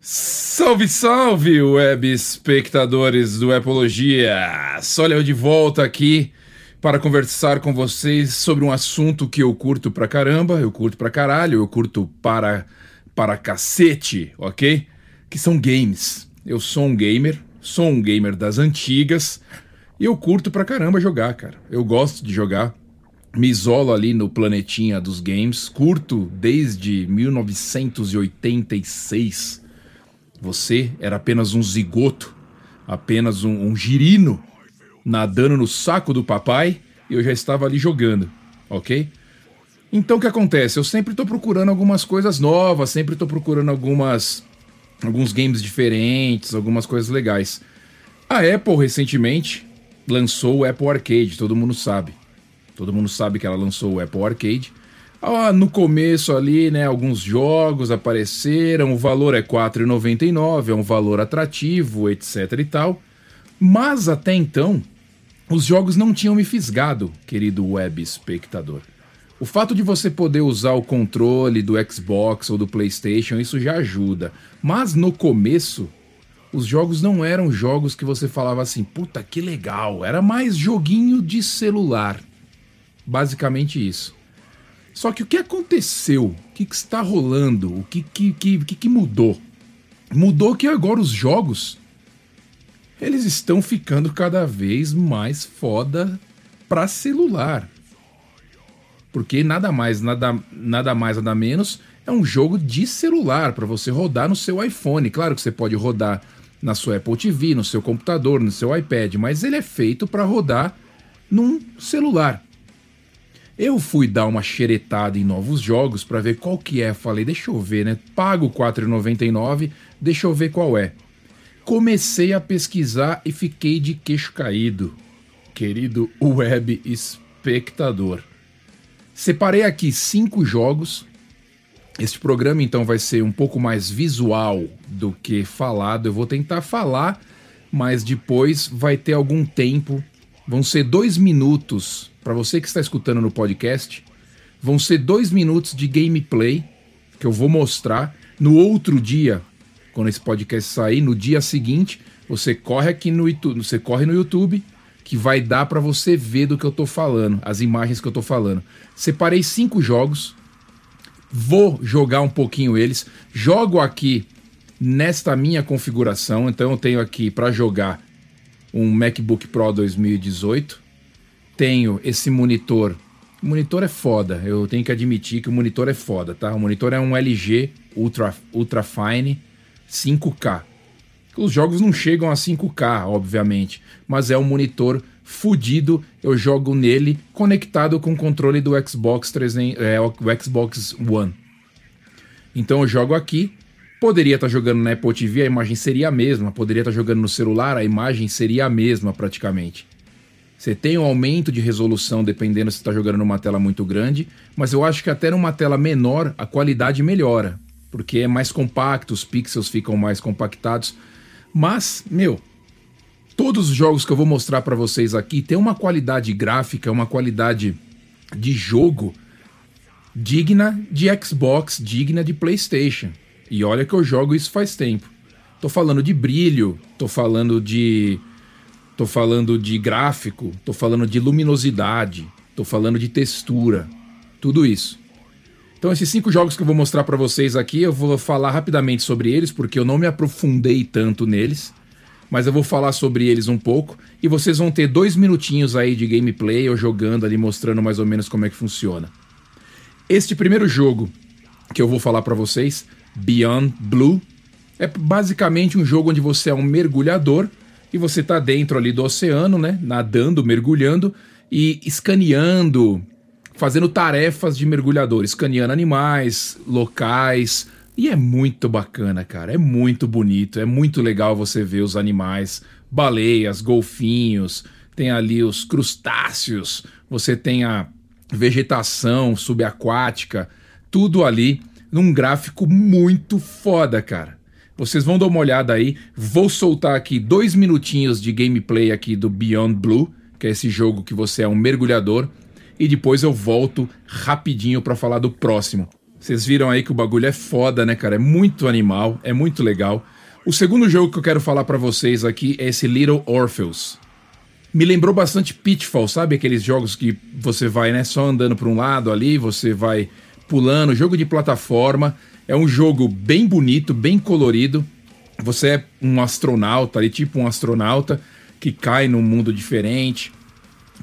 Salve, salve, web espectadores do Epologia! Olha eu de volta aqui para conversar com vocês sobre um assunto que eu curto pra caramba, eu curto pra caralho, eu curto para para cacete, ok? Que são games. Eu sou um gamer, sou um gamer das antigas e eu curto pra caramba jogar, cara. Eu gosto de jogar. Me isolo ali no planetinha dos games, curto desde 1986 você era apenas um zigoto, apenas um, um girino, nadando no saco do papai e eu já estava ali jogando, ok? Então o que acontece? Eu sempre estou procurando algumas coisas novas, sempre estou procurando algumas alguns games diferentes, algumas coisas legais. A Apple recentemente lançou o Apple Arcade, todo mundo sabe. Todo mundo sabe que ela lançou o Apple Arcade. Ah, no começo ali, né, alguns jogos apareceram, o valor é R$ 4,99, é um valor atrativo, etc e tal. Mas até então, os jogos não tinham me fisgado, querido web espectador. O fato de você poder usar o controle do Xbox ou do PlayStation, isso já ajuda. Mas no começo, os jogos não eram jogos que você falava assim, puta que legal, era mais joguinho de celular. Basicamente isso. Só que o que aconteceu? O que, que está rolando? O que, que, que, que mudou? Mudou que agora os jogos eles estão ficando cada vez mais foda para celular. Porque nada mais, nada, nada mais, nada menos é um jogo de celular para você rodar no seu iPhone. Claro que você pode rodar na sua Apple TV, no seu computador, no seu iPad, mas ele é feito para rodar num celular. Eu fui dar uma xeretada em novos jogos para ver qual que é. Falei, deixa eu ver, né? Pago R$ 4,99, deixa eu ver qual é. Comecei a pesquisar e fiquei de queixo caído, querido web espectador. Separei aqui cinco jogos. Este programa então vai ser um pouco mais visual do que falado. Eu vou tentar falar, mas depois vai ter algum tempo. Vão ser dois minutos para você que está escutando no podcast, vão ser dois minutos de gameplay que eu vou mostrar. No outro dia, quando esse podcast sair, no dia seguinte, você corre aqui no YouTube, você corre no YouTube, que vai dar para você ver do que eu tô falando, as imagens que eu tô falando. Separei cinco jogos, vou jogar um pouquinho eles, jogo aqui nesta minha configuração, então eu tenho aqui para jogar um MacBook Pro 2018 tenho esse monitor. O monitor é foda, eu tenho que admitir que o monitor é foda, tá? O monitor é um LG Ultra, Ultra Fine 5K. Os jogos não chegam a 5K, obviamente, mas é um monitor fudido. Eu jogo nele conectado com o controle do Xbox 300, é, o Xbox One. Então eu jogo aqui. Poderia estar tá jogando na Apple TV, a imagem seria a mesma. Poderia estar tá jogando no celular, a imagem seria a mesma praticamente. Você tem um aumento de resolução dependendo se está jogando numa tela muito grande, mas eu acho que até numa tela menor a qualidade melhora, porque é mais compacto, os pixels ficam mais compactados. Mas, meu, todos os jogos que eu vou mostrar para vocês aqui têm uma qualidade gráfica, uma qualidade de jogo digna de Xbox, digna de PlayStation. E olha que eu jogo isso faz tempo. Tô falando de brilho, tô falando de tô falando de gráfico, tô falando de luminosidade, tô falando de textura, tudo isso. Então esses cinco jogos que eu vou mostrar para vocês aqui, eu vou falar rapidamente sobre eles, porque eu não me aprofundei tanto neles, mas eu vou falar sobre eles um pouco e vocês vão ter dois minutinhos aí de gameplay eu jogando ali mostrando mais ou menos como é que funciona. Este primeiro jogo que eu vou falar para vocês, Beyond Blue, é basicamente um jogo onde você é um mergulhador e você está dentro ali do oceano, né? Nadando, mergulhando e escaneando, fazendo tarefas de mergulhador, escaneando animais, locais. E é muito bacana, cara. É muito bonito, é muito legal você ver os animais, baleias, golfinhos, tem ali os crustáceos, você tem a vegetação subaquática, tudo ali num gráfico muito foda, cara. Vocês vão dar uma olhada aí. Vou soltar aqui dois minutinhos de gameplay aqui do Beyond Blue, que é esse jogo que você é um mergulhador. E depois eu volto rapidinho para falar do próximo. Vocês viram aí que o bagulho é foda, né, cara? É muito animal, é muito legal. O segundo jogo que eu quero falar para vocês aqui é esse Little Orpheus. Me lembrou bastante Pitfall, sabe? Aqueles jogos que você vai, né, só andando para um lado ali, você vai pulando, jogo de plataforma. É um jogo bem bonito, bem colorido. Você é um astronauta ali, tipo um astronauta que cai num mundo diferente.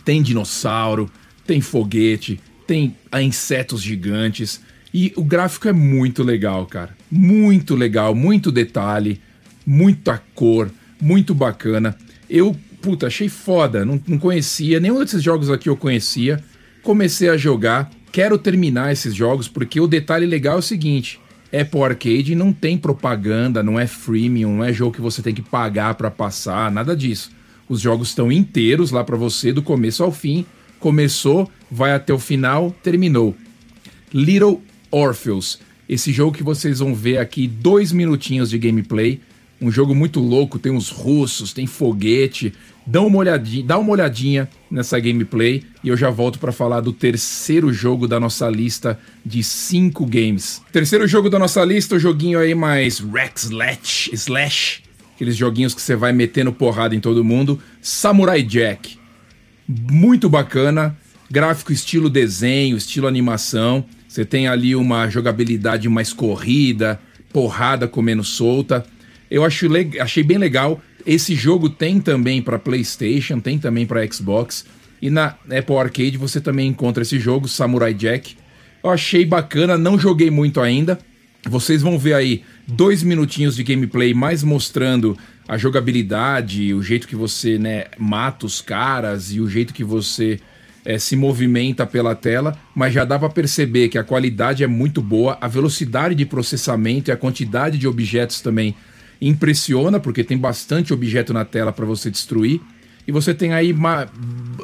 Tem dinossauro, tem foguete, tem insetos gigantes. E o gráfico é muito legal, cara. Muito legal, muito detalhe, muita cor, muito bacana. Eu, puta, achei foda. Não, não conhecia, nenhum desses jogos aqui eu conhecia. Comecei a jogar. Quero terminar esses jogos porque o detalhe legal é o seguinte: Apple Arcade não tem propaganda, não é freemium, não é jogo que você tem que pagar para passar, nada disso. Os jogos estão inteiros lá para você, do começo ao fim. Começou, vai até o final, terminou. Little Orpheus. Esse jogo que vocês vão ver aqui, dois minutinhos de gameplay. Um jogo muito louco, tem os russos, tem foguete. Dá uma olhadinha, dá uma olhadinha nessa gameplay e eu já volto para falar do terceiro jogo da nossa lista de cinco games. Terceiro jogo da nossa lista, o joguinho aí mais Rex Slash, Slash, aqueles joguinhos que você vai metendo porrada em todo mundo. Samurai Jack. Muito bacana, gráfico estilo desenho, estilo animação. Você tem ali uma jogabilidade mais corrida, porrada comendo solta. Eu acho achei bem legal. Esse jogo tem também para PlayStation, tem também para Xbox. E na Apple Arcade você também encontra esse jogo, Samurai Jack. Eu achei bacana, não joguei muito ainda. Vocês vão ver aí dois minutinhos de gameplay mais mostrando a jogabilidade, o jeito que você né, mata os caras e o jeito que você é, se movimenta pela tela, mas já dá para perceber que a qualidade é muito boa, a velocidade de processamento e a quantidade de objetos também impressiona, porque tem bastante objeto na tela para você destruir. E você tem aí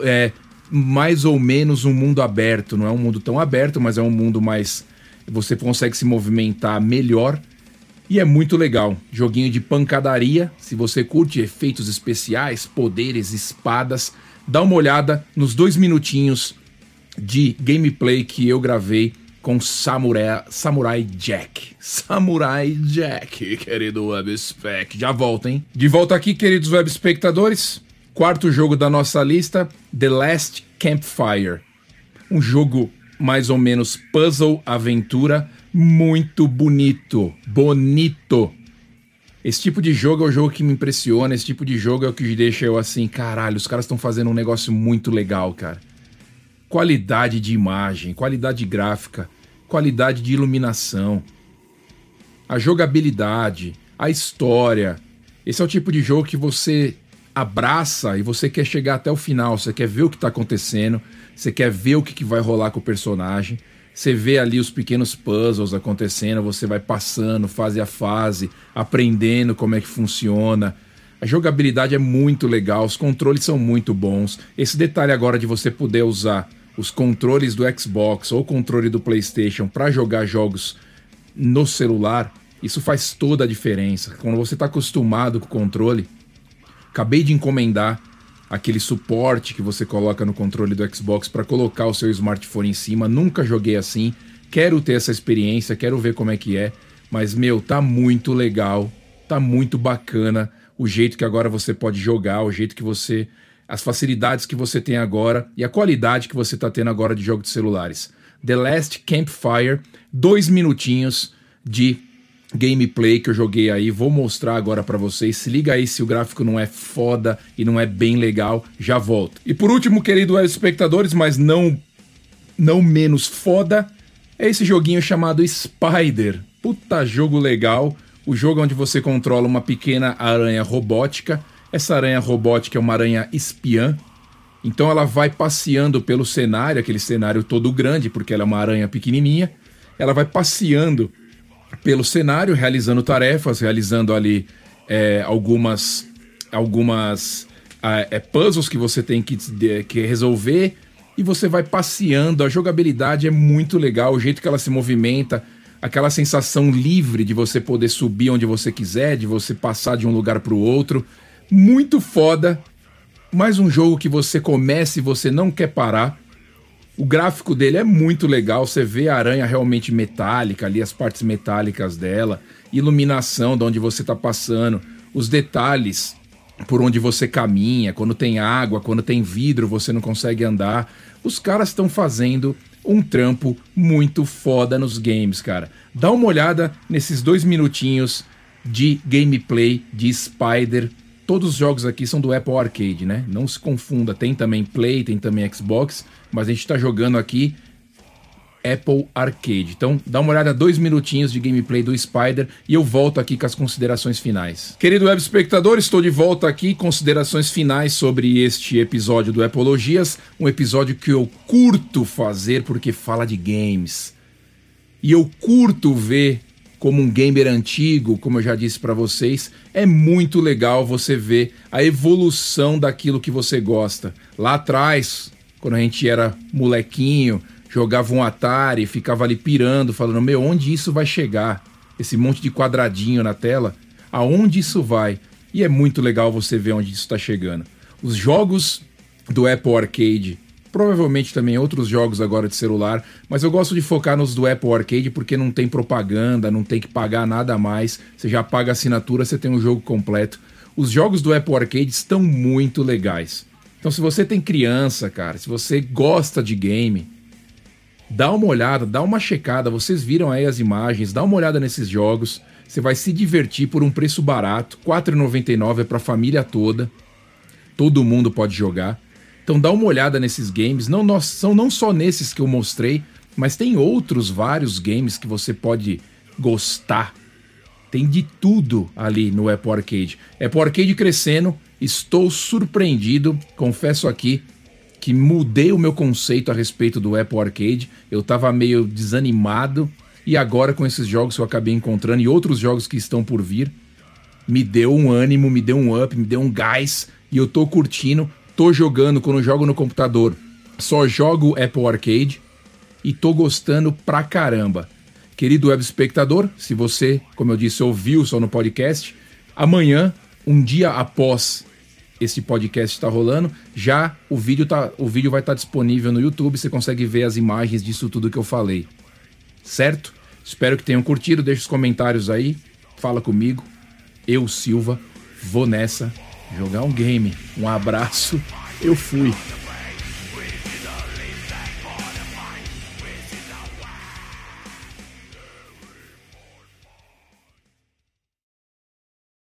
é, mais ou menos um mundo aberto. Não é um mundo tão aberto, mas é um mundo mais. Você consegue se movimentar melhor. E é muito legal. Joguinho de pancadaria. Se você curte efeitos especiais, poderes, espadas, dá uma olhada nos dois minutinhos de gameplay que eu gravei com Samurai, Samurai Jack. Samurai Jack, querido webspec. Já volta, hein? De volta aqui, queridos web espectadores. Quarto jogo da nossa lista, The Last Campfire. Um jogo mais ou menos puzzle aventura, muito bonito, bonito. Esse tipo de jogo é o jogo que me impressiona, esse tipo de jogo é o que deixa eu assim, caralho, os caras estão fazendo um negócio muito legal, cara. Qualidade de imagem, qualidade gráfica, qualidade de iluminação, a jogabilidade, a história. Esse é o tipo de jogo que você abraça e você quer chegar até o final, você quer ver o que está acontecendo, você quer ver o que, que vai rolar com o personagem. Você vê ali os pequenos puzzles acontecendo, você vai passando fase a fase, aprendendo como é que funciona. A jogabilidade é muito legal, os controles são muito bons. Esse detalhe agora de você poder usar os controles do Xbox ou controle do PlayStation para jogar jogos no celular, isso faz toda a diferença. Quando você está acostumado com o controle, acabei de encomendar aquele suporte que você coloca no controle do Xbox para colocar o seu smartphone em cima. Nunca joguei assim. Quero ter essa experiência, quero ver como é que é. Mas, meu, tá muito legal, tá muito bacana o jeito que agora você pode jogar, o jeito que você. As facilidades que você tem agora e a qualidade que você tá tendo agora de jogo de celulares. The Last Campfire, dois minutinhos de gameplay que eu joguei aí, vou mostrar agora para vocês. Se liga aí se o gráfico não é foda e não é bem legal, já volto. E por último, querido espectadores, mas não não menos foda, é esse joguinho chamado Spider. Puta jogo legal. O jogo onde você controla uma pequena aranha robótica. Essa aranha robótica é uma aranha espiã. Então ela vai passeando pelo cenário, aquele cenário todo grande, porque ela é uma aranha pequenininha. Ela vai passeando pelo cenário, realizando tarefas, realizando ali é, algumas, algumas é, puzzles que você tem que, que resolver e você vai passeando. A jogabilidade é muito legal, o jeito que ela se movimenta, aquela sensação livre de você poder subir onde você quiser, de você passar de um lugar para o outro. Muito foda. Mais um jogo que você começa e você não quer parar. O gráfico dele é muito legal, você vê a aranha realmente metálica ali, as partes metálicas dela, iluminação de onde você está passando, os detalhes por onde você caminha, quando tem água, quando tem vidro, você não consegue andar. Os caras estão fazendo um trampo muito foda nos games, cara. Dá uma olhada nesses dois minutinhos de gameplay de Spider. Todos os jogos aqui são do Apple Arcade, né? Não se confunda, tem também Play, tem também Xbox, mas a gente tá jogando aqui Apple Arcade. Então, dá uma olhada, dois minutinhos de gameplay do Spider e eu volto aqui com as considerações finais. Querido web espectador, estou de volta aqui, considerações finais sobre este episódio do Apologias, um episódio que eu curto fazer porque fala de games. E eu curto ver como um gamer antigo, como eu já disse para vocês, é muito legal você ver a evolução daquilo que você gosta. Lá atrás, quando a gente era molequinho, jogava um Atari, ficava ali pirando, falando: Meu, onde isso vai chegar? Esse monte de quadradinho na tela, aonde isso vai? E é muito legal você ver onde isso está chegando. Os jogos do Apple Arcade, provavelmente também outros jogos agora de celular, mas eu gosto de focar nos do Apple Arcade porque não tem propaganda, não tem que pagar nada a mais, você já paga a assinatura, você tem um jogo completo. Os jogos do Apple Arcade estão muito legais. Então, se você tem criança, cara, se você gosta de game, dá uma olhada, dá uma checada, vocês viram aí as imagens, dá uma olhada nesses jogos, você vai se divertir por um preço barato, R$ 4,99 é para a família toda, todo mundo pode jogar. Então dá uma olhada nesses games, não nós, são não só nesses que eu mostrei, mas tem outros vários games que você pode gostar. Tem de tudo ali no Apple Arcade. Apple Arcade crescendo, estou surpreendido, confesso aqui, que mudei o meu conceito a respeito do Apple Arcade. Eu tava meio desanimado e agora com esses jogos que eu acabei encontrando e outros jogos que estão por vir, me deu um ânimo, me deu um up, me deu um gás e eu tô curtindo, tô jogando quando jogo no computador. Só jogo Apple Arcade e tô gostando pra caramba. Querido web espectador, se você, como eu disse, ouviu só no podcast, amanhã, um dia após esse podcast está rolando, já o vídeo, tá, o vídeo vai estar tá disponível no YouTube, você consegue ver as imagens disso tudo que eu falei. Certo? Espero que tenham curtido, deixe os comentários aí, fala comigo. Eu, Silva, vou nessa jogar um game. Um abraço, eu fui.